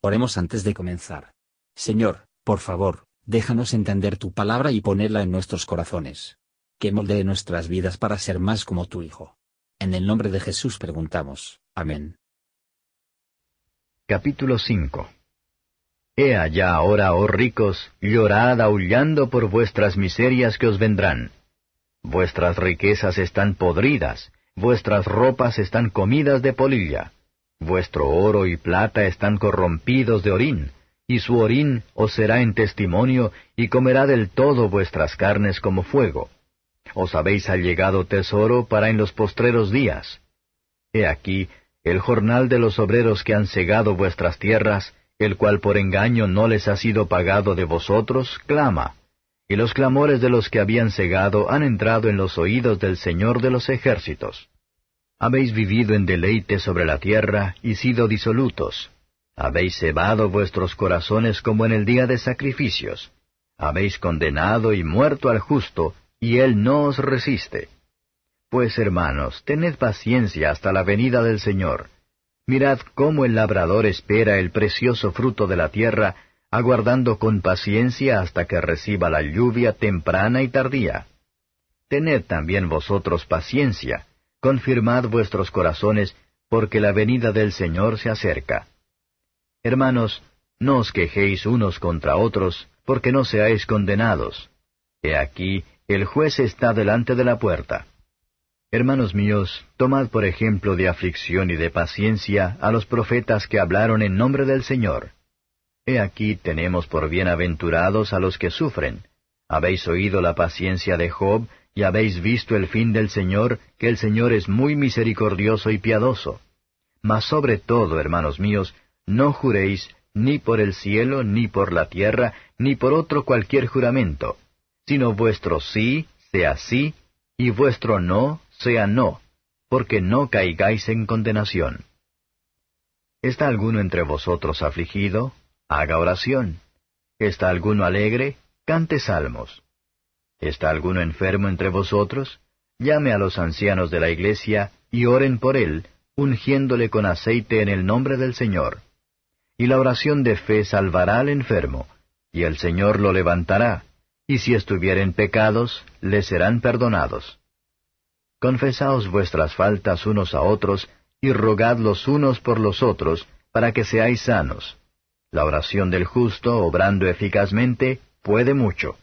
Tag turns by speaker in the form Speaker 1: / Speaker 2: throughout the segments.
Speaker 1: Oremos antes de comenzar. Señor, por favor, déjanos entender tu palabra y ponerla en nuestros corazones. Que moldee nuestras vidas para ser más como tu Hijo. En el nombre de Jesús preguntamos. Amén.
Speaker 2: Capítulo 5 He allá ahora, oh ricos, llorad aullando por vuestras miserias que os vendrán. Vuestras riquezas están podridas, vuestras ropas están comidas de polilla. Vuestro oro y plata están corrompidos de orín, y su orín os será en testimonio, y comerá del todo vuestras carnes como fuego. Os habéis allegado tesoro para en los postreros días. He aquí, el jornal de los obreros que han cegado vuestras tierras, el cual por engaño no les ha sido pagado de vosotros, clama. Y los clamores de los que habían cegado han entrado en los oídos del Señor de los ejércitos. Habéis vivido en deleite sobre la tierra y sido disolutos. Habéis cebado vuestros corazones como en el día de sacrificios. Habéis condenado y muerto al justo, y él no os resiste. Pues hermanos, tened paciencia hasta la venida del Señor. Mirad cómo el labrador espera el precioso fruto de la tierra, aguardando con paciencia hasta que reciba la lluvia temprana y tardía. Tened también vosotros paciencia, confirmad vuestros corazones, porque la venida del Señor se acerca. Hermanos, no os quejéis unos contra otros, porque no seáis condenados. He aquí, el juez está delante de la puerta. Hermanos míos, tomad por ejemplo de aflicción y de paciencia a los profetas que hablaron en nombre del Señor. He aquí tenemos por bienaventurados a los que sufren. Habéis oído la paciencia de Job, y habéis visto el fin del Señor, que el Señor es muy misericordioso y piadoso. Mas sobre todo, hermanos míos, no juréis ni por el cielo, ni por la tierra, ni por otro cualquier juramento, sino vuestro sí sea sí, y vuestro no sea no, porque no caigáis en condenación. ¿Está alguno entre vosotros afligido? Haga oración. ¿Está alguno alegre? Cante salmos. ¿Está alguno enfermo entre vosotros? Llame a los ancianos de la iglesia y oren por él, ungiéndole con aceite en el nombre del Señor. Y la oración de fe salvará al enfermo, y el Señor lo levantará, y si estuvieren pecados, le serán perdonados. Confesaos vuestras faltas unos a otros, y rogad los unos por los otros, para que seáis sanos. La oración del justo, obrando eficazmente, puede mucho.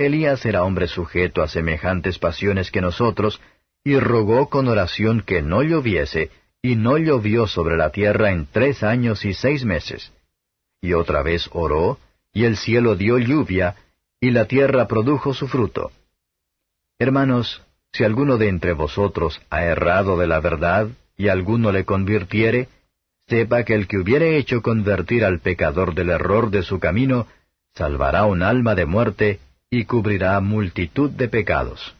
Speaker 2: Elías era hombre sujeto a semejantes pasiones que nosotros, y rogó con oración que no lloviese, y no llovió sobre la tierra en tres años y seis meses. Y otra vez oró, y el cielo dio lluvia, y la tierra produjo su fruto. Hermanos, si alguno de entre vosotros ha errado de la verdad, y alguno le convirtiere, sepa que el que hubiere hecho convertir al pecador del error de su camino, salvará un alma de muerte y cubrirá multitud de pecados.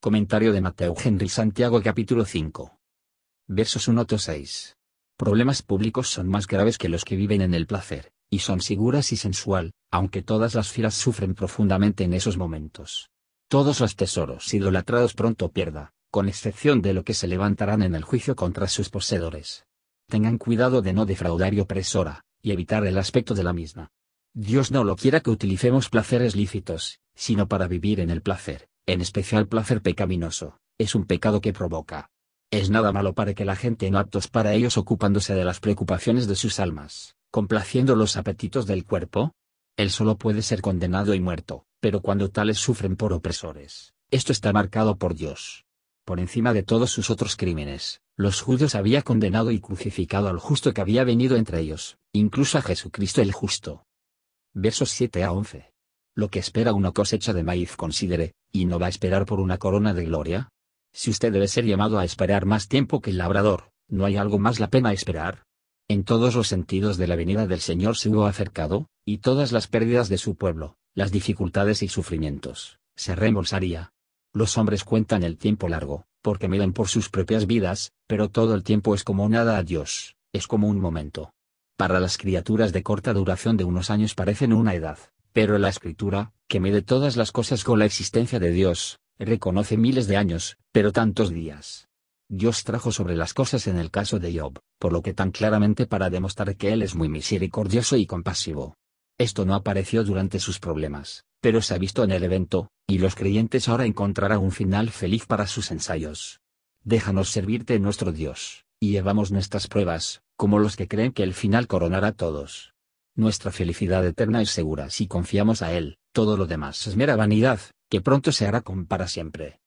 Speaker 1: Comentario de Mateo Henry Santiago capítulo 5. Versos 1 6. Problemas públicos son más graves que los que viven en el placer, y son seguras y sensual, aunque todas las filas sufren profundamente en esos momentos. Todos los tesoros idolatrados pronto pierda, con excepción de lo que se levantarán en el juicio contra sus poseedores. Tengan cuidado de no defraudar y opresora, y evitar el aspecto de la misma. Dios no lo quiera que utilicemos placeres lícitos, sino para vivir en el placer, en especial placer pecaminoso, es un pecado que provoca. Es nada malo para que la gente no aptos para ellos ocupándose de las preocupaciones de sus almas, complaciendo los apetitos del cuerpo. Él solo puede ser condenado y muerto, pero cuando tales sufren por opresores, esto está marcado por Dios. Por encima de todos sus otros crímenes, los judíos había condenado y crucificado al justo que había venido entre ellos, incluso a Jesucristo el justo, Versos 7 a 11. Lo que espera una cosecha de maíz considere, y no va a esperar por una corona de gloria. Si usted debe ser llamado a esperar más tiempo que el labrador, ¿no hay algo más la pena esperar? En todos los sentidos de la venida del Señor se hubo acercado, y todas las pérdidas de su pueblo, las dificultades y sufrimientos, se reembolsaría. Los hombres cuentan el tiempo largo, porque miden por sus propias vidas, pero todo el tiempo es como nada a Dios, es como un momento. Para las criaturas de corta duración de unos años parecen una edad, pero la escritura, que mide todas las cosas con la existencia de Dios, reconoce miles de años, pero tantos días. Dios trajo sobre las cosas en el caso de Job, por lo que tan claramente para demostrar que Él es muy misericordioso y compasivo. Esto no apareció durante sus problemas, pero se ha visto en el evento, y los creyentes ahora encontrarán un final feliz para sus ensayos. Déjanos servirte nuestro Dios, y llevamos nuestras pruebas, como los que creen que el final coronará a todos. Nuestra felicidad eterna es segura si confiamos a Él, todo lo demás es mera vanidad, que pronto se hará con para siempre.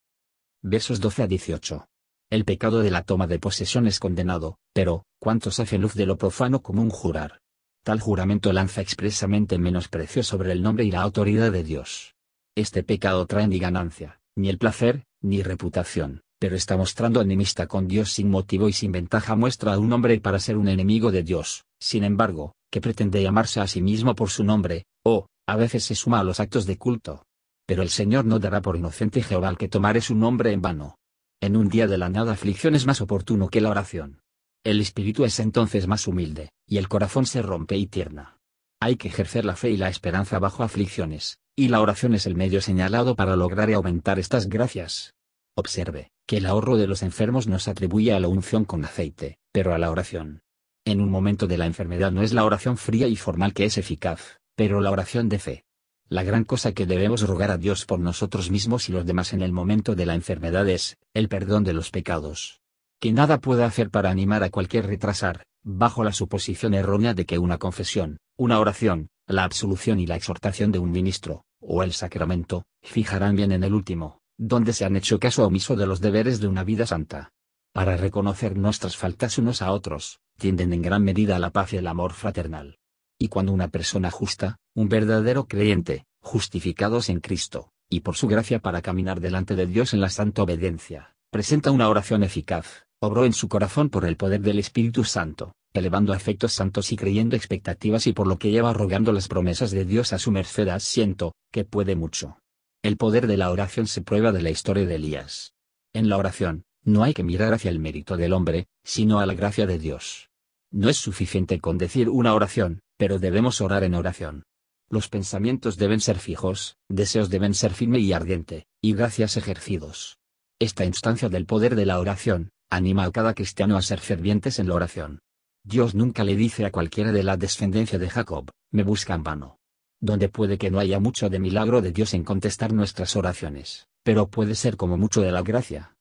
Speaker 1: Versos 12 a 18. El pecado de la toma de posesión es condenado, pero, ¿cuántos hacen luz de lo profano como un jurar? Tal juramento lanza expresamente menosprecio sobre el nombre y la autoridad de Dios. Este pecado trae ni ganancia, ni el placer, ni reputación, pero está mostrando enemistad con Dios sin motivo y sin ventaja muestra a un hombre para ser un enemigo de Dios, sin embargo, que pretende llamarse a sí mismo por su nombre, o, a veces se suma a los actos de culto. Pero el Señor no dará por inocente Jehová al que tomare su nombre en vano. En un día de la nada aflicción es más oportuno que la oración. El espíritu es entonces más humilde, y el corazón se rompe y tierna. Hay que ejercer la fe y la esperanza bajo aflicciones, y la oración es el medio señalado para lograr y aumentar estas gracias. Observe, que el ahorro de los enfermos no se atribuye a la unción con aceite, pero a la oración. En un momento de la enfermedad no es la oración fría y formal que es eficaz, pero la oración de fe. La gran cosa que debemos rogar a Dios por nosotros mismos y los demás en el momento de la enfermedad es, el perdón de los pecados. Que nada pueda hacer para animar a cualquier retrasar, bajo la suposición errónea de que una confesión, una oración, la absolución y la exhortación de un ministro, o el sacramento, fijarán bien en el último, donde se han hecho caso omiso de los deberes de una vida santa. Para reconocer nuestras faltas unos a otros, tienden en gran medida a la paz y el amor fraternal. Y cuando una persona justa, un verdadero creyente, justificados en Cristo, y por su gracia para caminar delante de Dios en la santa obediencia, presenta una oración eficaz, obró en su corazón por el poder del Espíritu Santo, elevando afectos santos y creyendo expectativas y por lo que lleva rogando las promesas de Dios a su merced siento, que puede mucho. El poder de la oración se prueba de la historia de Elías. En la oración, no hay que mirar hacia el mérito del hombre, sino a la gracia de Dios. No es suficiente con decir una oración, pero debemos orar en oración. Los pensamientos deben ser fijos, deseos deben ser firme y ardiente, y gracias ejercidos. Esta instancia del poder de la oración, anima a cada cristiano a ser fervientes en la oración. Dios nunca le dice a cualquiera de la descendencia de Jacob, me busca en vano. Donde puede que no haya mucho de milagro de Dios en contestar nuestras oraciones, pero puede ser como mucho de la gracia.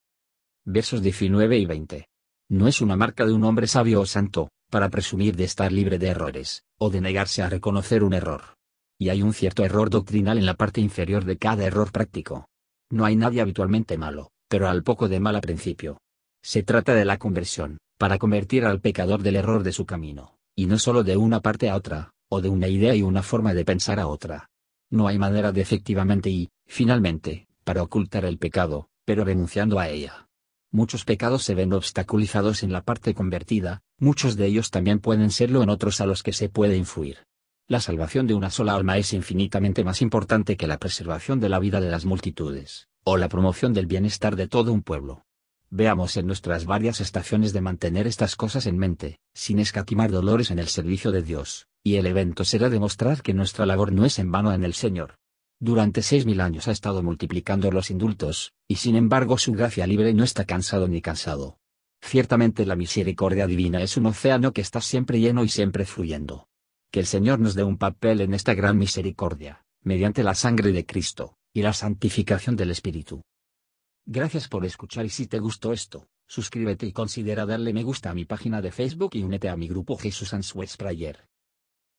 Speaker 1: Versos 19 y 20. No es una marca de un hombre sabio o santo, para presumir de estar libre de errores, o de negarse a reconocer un error. Y hay un cierto error doctrinal en la parte inferior de cada error práctico. No hay nadie habitualmente malo, pero al poco de mal a principio. Se trata de la conversión, para convertir al pecador del error de su camino, y no solo de una parte a otra, o de una idea y una forma de pensar a otra. No hay manera de efectivamente y, finalmente, para ocultar el pecado, pero renunciando a ella. Muchos pecados se ven obstaculizados en la parte convertida, muchos de ellos también pueden serlo en otros a los que se puede influir. La salvación de una sola alma es infinitamente más importante que la preservación de la vida de las multitudes, o la promoción del bienestar de todo un pueblo. Veamos en nuestras varias estaciones de mantener estas cosas en mente, sin escatimar dolores en el servicio de Dios, y el evento será demostrar que nuestra labor no es en vano en el Señor. Durante seis mil años ha estado multiplicando los indultos, y sin embargo su gracia libre no está cansado ni cansado. Ciertamente la misericordia divina es un océano que está siempre lleno y siempre fluyendo. Que el Señor nos dé un papel en esta gran misericordia, mediante la sangre de Cristo, y la santificación del Espíritu. Gracias por escuchar y si te gustó esto, suscríbete y considera darle me gusta a mi página de Facebook y únete a mi grupo Jesús Answers Prayer.